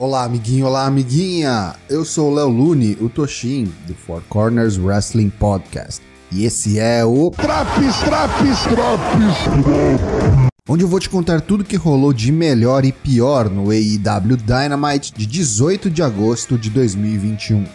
Olá, amiguinho, olá, amiguinha! Eu sou o Léo Lune, o Toshin, do Four Corners Wrestling Podcast. E esse é o Traps, traps, traps, onde eu vou te contar tudo que rolou de melhor e pior no AEW Dynamite de 18 de agosto de 2021.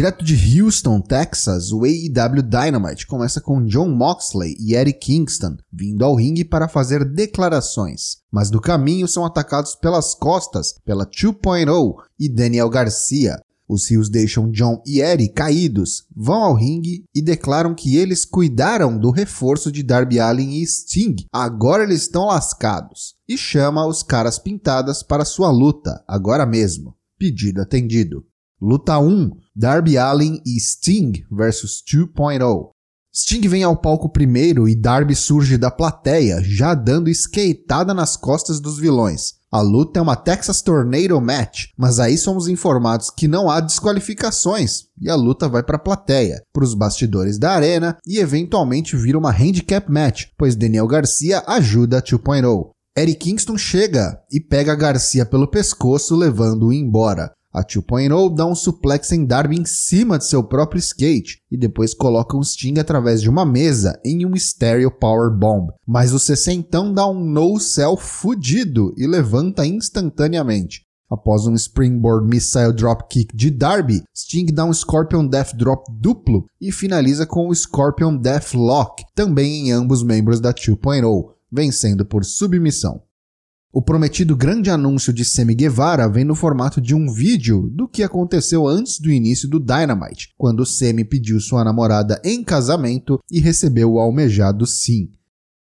Direto de Houston, Texas, o AEW Dynamite começa com John Moxley e Eddie Kingston vindo ao ringue para fazer declarações, mas no caminho são atacados pelas costas pela 2.0 e Daniel Garcia. Os rios deixam John e Eddie caídos, vão ao ringue e declaram que eles cuidaram do reforço de Darby Allin e Sting. Agora eles estão lascados. E chama os caras pintadas para sua luta, agora mesmo. Pedido atendido. Luta 1: Darby Allin e Sting vs 2.0. Sting vem ao palco primeiro e Darby surge da plateia, já dando skateada nas costas dos vilões. A luta é uma Texas Tornado Match, mas aí somos informados que não há desqualificações e a luta vai para a plateia, para os bastidores da arena e eventualmente vira uma handicap match, pois Daniel Garcia ajuda 2.0. Eric Kingston chega e pega Garcia pelo pescoço, levando-o embora. A 2.0 dá um suplex em Darby em cima de seu próprio skate e depois coloca um Sting através de uma mesa em um Stereo Power Bomb. Mas o sessentão dá um no-cell fudido e levanta instantaneamente. Após um Springboard Missile Dropkick de Darby, Sting dá um Scorpion Death Drop duplo e finaliza com o Scorpion Death Lock, também em ambos membros da 2.0, vencendo por submissão. O prometido grande anúncio de Sammy Guevara vem no formato de um vídeo do que aconteceu antes do início do Dynamite, quando Sammy pediu sua namorada em casamento e recebeu o almejado sim.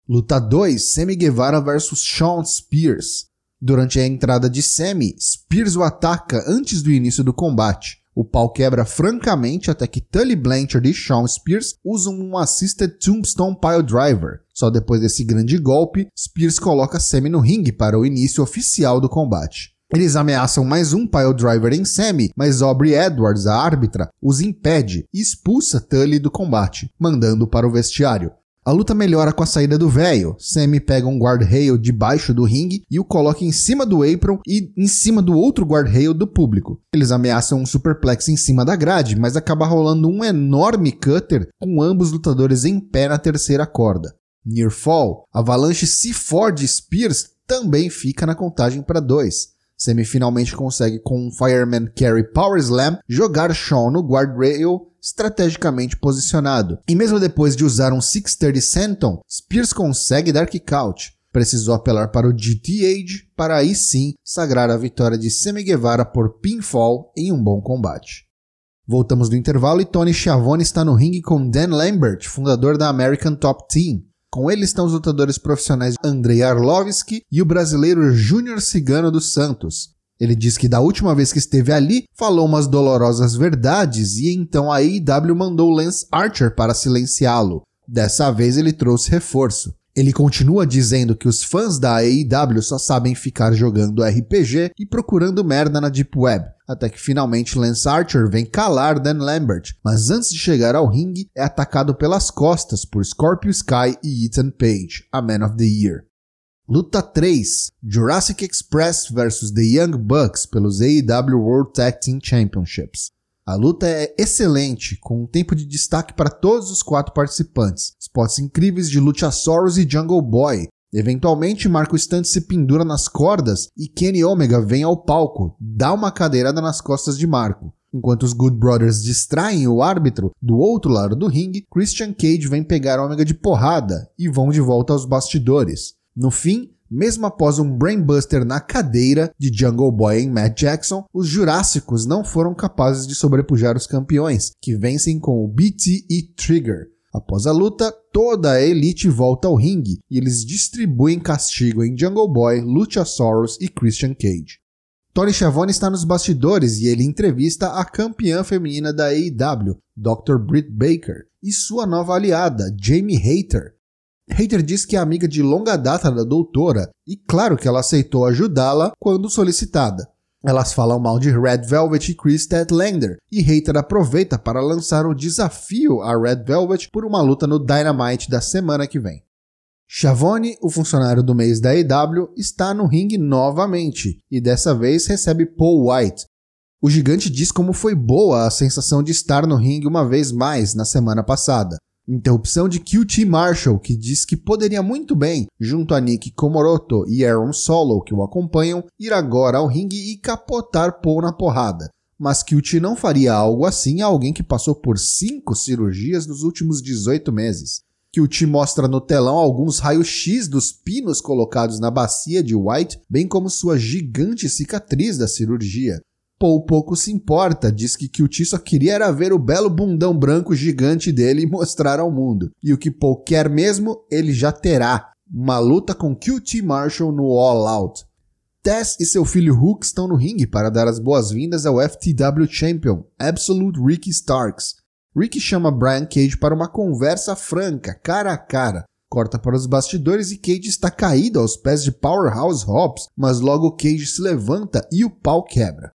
Luta 2: Sammy Guevara vs Sean Spears. Durante a entrada de Sammy, Spears o ataca antes do início do combate. O pau quebra francamente até que Tully Blanchard e Sean Spears usam um Assisted Tombstone Pile Driver. Só depois desse grande golpe, Spears coloca Sammy no ringue para o início oficial do combate. Eles ameaçam mais um pile driver em Sammy, mas Aubrey Edwards, a árbitra, os impede e expulsa Tully do combate, mandando para o vestiário. A luta melhora com a saída do velho. Sammy pega um guard-rail debaixo do ringue e o coloca em cima do apron e em cima do outro guard-rail do público. Eles ameaçam um superplex em cima da grade, mas acaba rolando um enorme cutter com ambos lutadores em pé na terceira corda. Near Fall, Avalanche C4 Spears também fica na contagem para dois. Sammy finalmente consegue com um Fireman Carry Power Slam jogar Shawn no guardrail estrategicamente posicionado. E mesmo depois de usar um 630 Senton, Spears consegue dar kick out. Precisou apelar para o GT Age para aí sim sagrar a vitória de Sammy Guevara por pinfall em um bom combate. Voltamos do intervalo e Tony Schiavone está no ringue com Dan Lambert, fundador da American Top Team. Com ele estão os lutadores profissionais Andrei Arlovski e o brasileiro Júnior Cigano dos Santos. Ele diz que da última vez que esteve ali, falou umas dolorosas verdades e então a AEW mandou Lance Archer para silenciá-lo. Dessa vez ele trouxe reforço. Ele continua dizendo que os fãs da AEW só sabem ficar jogando RPG e procurando merda na Deep Web, até que finalmente Lance Archer vem calar Dan Lambert, mas antes de chegar ao ringue é atacado pelas costas por Scorpio Sky e Ethan Page, a Man of the Year. Luta 3: Jurassic Express vs The Young Bucks pelos AEW World Tag Team Championships. A luta é excelente, com um tempo de destaque para todos os quatro participantes. Spots incríveis de Luchasaurus e Jungle Boy. Eventualmente, Marco Stunt se pendura nas cordas e Kenny Omega vem ao palco, dá uma cadeirada nas costas de Marco. Enquanto os Good Brothers distraem o árbitro, do outro lado do ringue, Christian Cage vem pegar Omega de porrada e vão de volta aos bastidores. No fim, mesmo após um brainbuster na cadeira de Jungle Boy em Matt Jackson, os Jurássicos não foram capazes de sobrepujar os campeões, que vencem com o BT e Trigger. Após a luta, toda a elite volta ao ringue e eles distribuem castigo em Jungle Boy, Luchasaurus e Christian Cage. Tony Schiavone está nos bastidores e ele entrevista a campeã feminina da AEW, Dr. Britt Baker, e sua nova aliada, Jamie Hayter, Hater diz que é amiga de longa data da doutora e claro que ela aceitou ajudá-la quando solicitada. Elas falam mal de Red Velvet e Chris Statlander, e Hater aproveita para lançar o desafio a Red Velvet por uma luta no Dynamite da semana que vem. Shavone, o funcionário do mês da AEW, está no ringue novamente e dessa vez recebe Paul White. O gigante diz como foi boa a sensação de estar no ringue uma vez mais na semana passada. Interrupção de QT Marshall, que diz que poderia muito bem, junto a Nick Komoroto e Aaron Solo, que o acompanham, ir agora ao ringue e capotar Paul na porrada. Mas QT não faria algo assim a alguém que passou por cinco cirurgias nos últimos 18 meses. QT mostra no telão alguns raios-x dos pinos colocados na bacia de White, bem como sua gigante cicatriz da cirurgia. Paul pouco se importa, diz que QT só queria era ver o belo bundão branco gigante dele e mostrar ao mundo. E o que Paul quer mesmo, ele já terá. Uma luta com QT Marshall no All Out. Tess e seu filho Hook estão no ringue para dar as boas-vindas ao FTW Champion, Absolute Ricky Starks. Ricky chama Brian Cage para uma conversa franca, cara a cara. Corta para os bastidores e Cage está caído aos pés de Powerhouse Hobbs, mas logo Cage se levanta e o pau quebra.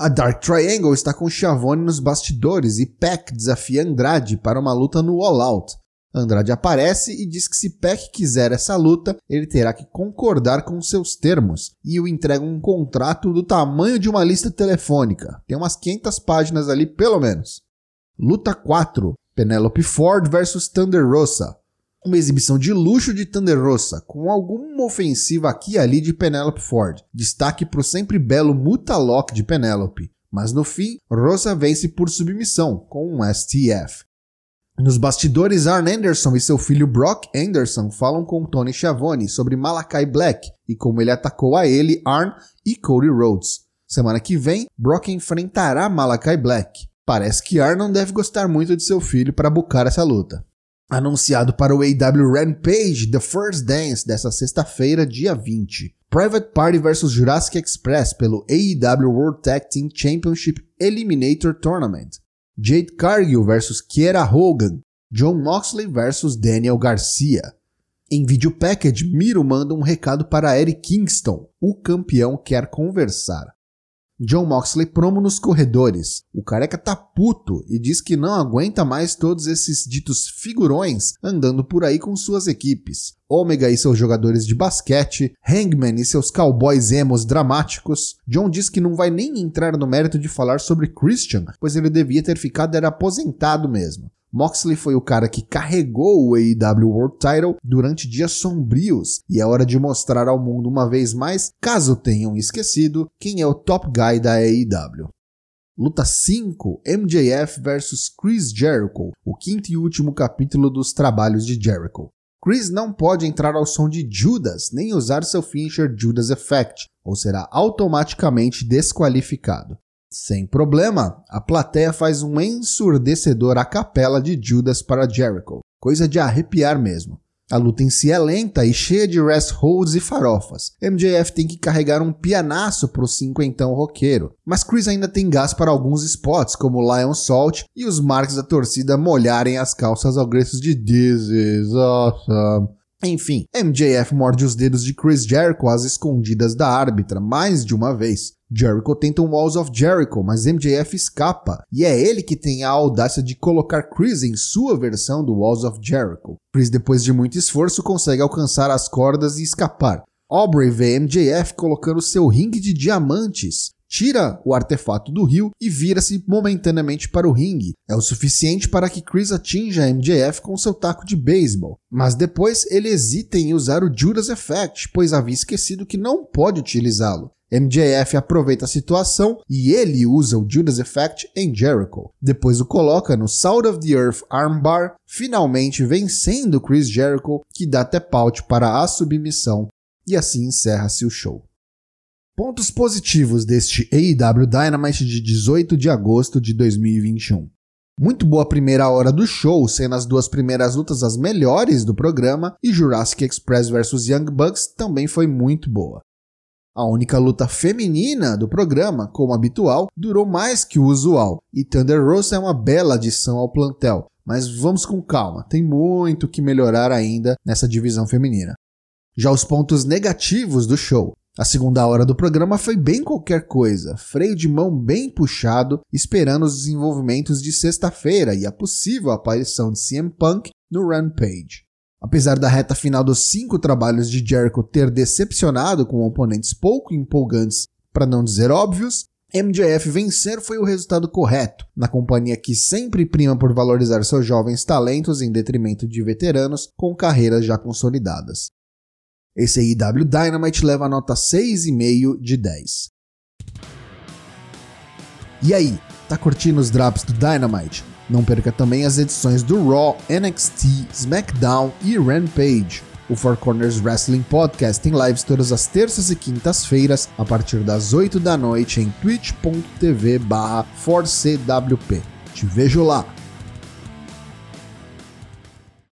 A Dark Triangle está com Schiavone nos bastidores e Peck desafia Andrade para uma luta no All Out. Andrade aparece e diz que se Peck quiser essa luta, ele terá que concordar com seus termos e o entrega um contrato do tamanho de uma lista telefônica. Tem umas 500 páginas ali pelo menos. Luta 4: Penelope Ford vs Thunder Rosa uma exibição de luxo de Thunder Rosa, com alguma ofensiva aqui e ali de Penelope Ford. Destaque para o sempre belo Mutalock de Penelope. Mas no fim, Rosa vence por submissão, com um STF. Nos bastidores, Arn Anderson e seu filho Brock Anderson falam com Tony Schiavone sobre Malakai Black e como ele atacou a ele, Arn e Cody Rhodes. Semana que vem, Brock enfrentará Malakai Black. Parece que Arn não deve gostar muito de seu filho para bucar essa luta anunciado para o AW Rampage The First Dance dessa sexta-feira, dia 20. Private Party vs Jurassic Express pelo AEW World Tag Team Championship Eliminator Tournament. Jade Cargill vs Kiera Hogan. John Moxley vs Daniel Garcia. Em vídeo package, Miro manda um recado para Eric Kingston. O campeão quer conversar. John Moxley promo nos corredores. O careca tá puto e diz que não aguenta mais todos esses ditos figurões andando por aí com suas equipes. Omega e seus jogadores de basquete, Hangman e seus cowboys emos dramáticos. John diz que não vai nem entrar no mérito de falar sobre Christian, pois ele devia ter ficado era aposentado mesmo. Moxley foi o cara que carregou o AEW World Title durante dias sombrios e é hora de mostrar ao mundo uma vez mais, caso tenham esquecido, quem é o top guy da AEW. Luta 5: MJF vs Chris Jericho, o quinto e último capítulo dos trabalhos de Jericho. Chris não pode entrar ao som de Judas nem usar seu finisher Judas Effect, ou será automaticamente desqualificado. Sem problema, a plateia faz um ensurdecedor a capela de Judas para Jericho, coisa de arrepiar mesmo. A luta em si é lenta e cheia de rest holds e farofas. MJF tem que carregar um pianaço pro cinquentão roqueiro, mas Chris ainda tem gás para alguns spots, como Lion Salt e os marcos da torcida molharem as calças ao gritos de This is awesome. Enfim, MJF morde os dedos de Chris Jericho às escondidas da árbitra mais de uma vez. Jericho tenta um Walls of Jericho, mas MJF escapa, e é ele que tem a audácia de colocar Chris em sua versão do Walls of Jericho. Chris, depois de muito esforço, consegue alcançar as cordas e escapar. Aubrey vê MJF colocando seu ringue de diamantes, tira o artefato do rio e vira-se momentaneamente para o ringue. É o suficiente para que Chris atinja MJF com seu taco de beisebol. Mas depois ele hesita em usar o Judas Effect, pois havia esquecido que não pode utilizá-lo. MJF aproveita a situação e ele usa o Judas Effect em Jericho. Depois o coloca no South of the Earth Armbar, finalmente vencendo Chris Jericho, que dá até paute para a submissão, e assim encerra-se o show. Pontos positivos deste AEW Dynamite de 18 de agosto de 2021. Muito boa primeira hora do show, sendo as duas primeiras lutas as melhores do programa, e Jurassic Express vs Young Bucks também foi muito boa. A única luta feminina do programa, como habitual, durou mais que o usual, e Thunder Rosa é uma bela adição ao plantel, mas vamos com calma, tem muito que melhorar ainda nessa divisão feminina. Já os pontos negativos do show. A segunda hora do programa foi bem qualquer coisa, freio de mão bem puxado, esperando os desenvolvimentos de sexta-feira e a possível aparição de CM Punk no Rampage. Apesar da reta final dos cinco trabalhos de Jericho ter decepcionado com oponentes pouco empolgantes, para não dizer óbvios, MJF vencer foi o resultado correto, na companhia que sempre prima por valorizar seus jovens talentos em detrimento de veteranos com carreiras já consolidadas. Esse AEW Dynamite leva a nota 6,5 de 10. E aí, tá curtindo os drops do Dynamite? Não perca também as edições do Raw, NXT, SmackDown e Rampage. O Four Corners Wrestling Podcast tem lives todas as terças e quintas-feiras, a partir das 8 da noite em twitch.tv barra Te vejo lá!